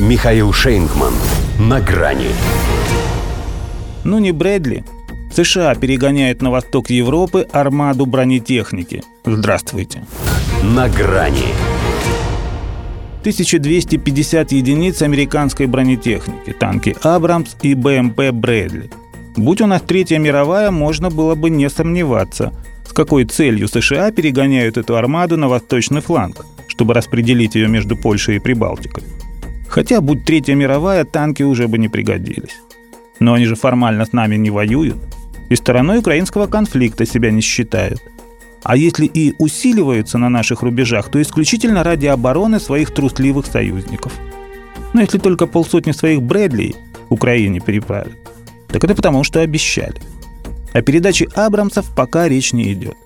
Михаил Шейнгман. На грани. Ну не Брэдли. США перегоняют на восток Европы армаду бронетехники. Здравствуйте. На грани. 1250 единиц американской бронетехники, танки «Абрамс» и БМП «Брэдли». Будь у нас Третья мировая, можно было бы не сомневаться, с какой целью США перегоняют эту армаду на восточный фланг, чтобы распределить ее между Польшей и Прибалтикой. Хотя, будь Третья мировая, танки уже бы не пригодились. Но они же формально с нами не воюют и стороной украинского конфликта себя не считают. А если и усиливаются на наших рубежах, то исключительно ради обороны своих трусливых союзников. Но если только полсотни своих Брэдли Украине переправят, так это потому, что обещали. О передаче Абрамсов пока речь не идет.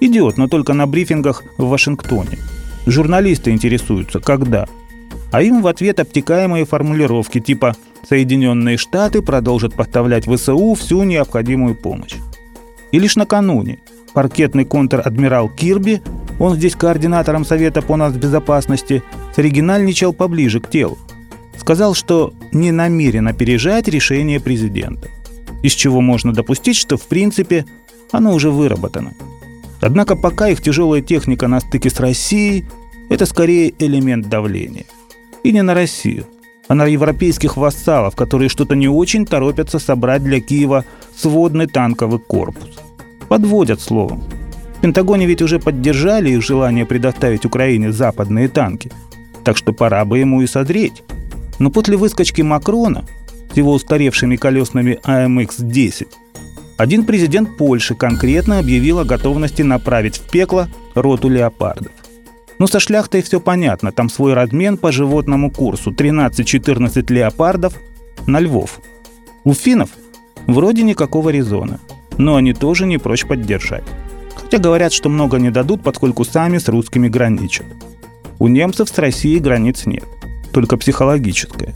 Идет, но только на брифингах в Вашингтоне. Журналисты интересуются, когда. А им в ответ обтекаемые формулировки типа Соединенные Штаты продолжат поставлять ВСУ всю необходимую помощь. И лишь накануне паркетный контр-адмирал Кирби, он здесь координатором Совета по нацбезопасности, оригинальничал поближе к телу. Сказал, что не намерен опережать решение президента. Из чего можно допустить, что в принципе оно уже выработано. Однако пока их тяжелая техника на стыке с Россией – это скорее элемент давления. И не на Россию, а на европейских вассалов, которые что-то не очень торопятся собрать для Киева сводный танковый корпус. Подводят словом. В Пентагоне ведь уже поддержали их желание предоставить Украине западные танки. Так что пора бы ему и созреть. Но после выскочки Макрона с его устаревшими колесными АМХ-10 один президент Польши конкретно объявил о готовности направить в пекло роту леопардов. Ну, со шляхтой все понятно. Там свой размен по животному курсу. 13-14 леопардов на львов. У финнов вроде никакого резона. Но они тоже не прочь поддержать. Хотя говорят, что много не дадут, поскольку сами с русскими граничат. У немцев с Россией границ нет. Только психологическая.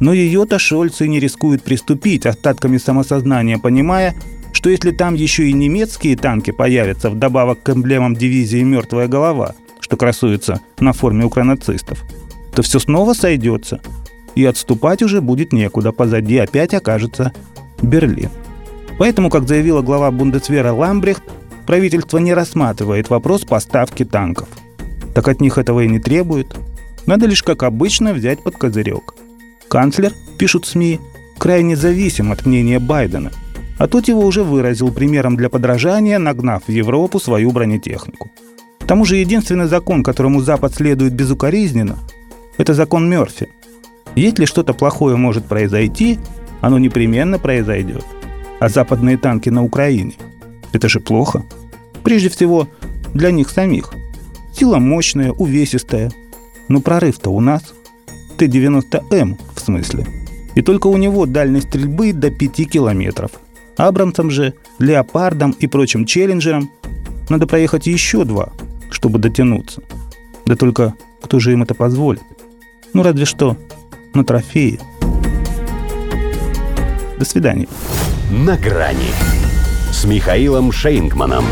Но ее-то шольцы не рискуют приступить, остатками самосознания понимая, что если там еще и немецкие танки появятся вдобавок к эмблемам дивизии «Мертвая голова», что красуется на форме укронацистов, то все снова сойдется, и отступать уже будет некуда, позади опять окажется Берлин. Поэтому, как заявила глава Бундесвера Ламбрехт, правительство не рассматривает вопрос поставки танков. Так от них этого и не требует. Надо лишь, как обычно, взять под козырек. Канцлер, пишут СМИ, крайне зависим от мнения Байдена, а тот его уже выразил примером для подражания, нагнав в Европу свою бронетехнику – тому же единственный закон, которому Запад следует безукоризненно, это закон Мерфи. Если что-то плохое может произойти, оно непременно произойдет. А западные танки на Украине – это же плохо. Прежде всего, для них самих. Сила мощная, увесистая. Но прорыв-то у нас. Т-90М, в смысле. И только у него дальность стрельбы до 5 километров. Абрамсам же, Леопардам и прочим Челленджерам надо проехать еще два – чтобы дотянуться. Да только кто же им это позволит? Ну, разве что на трофеи. До свидания. На грани с Михаилом Шейнгманом.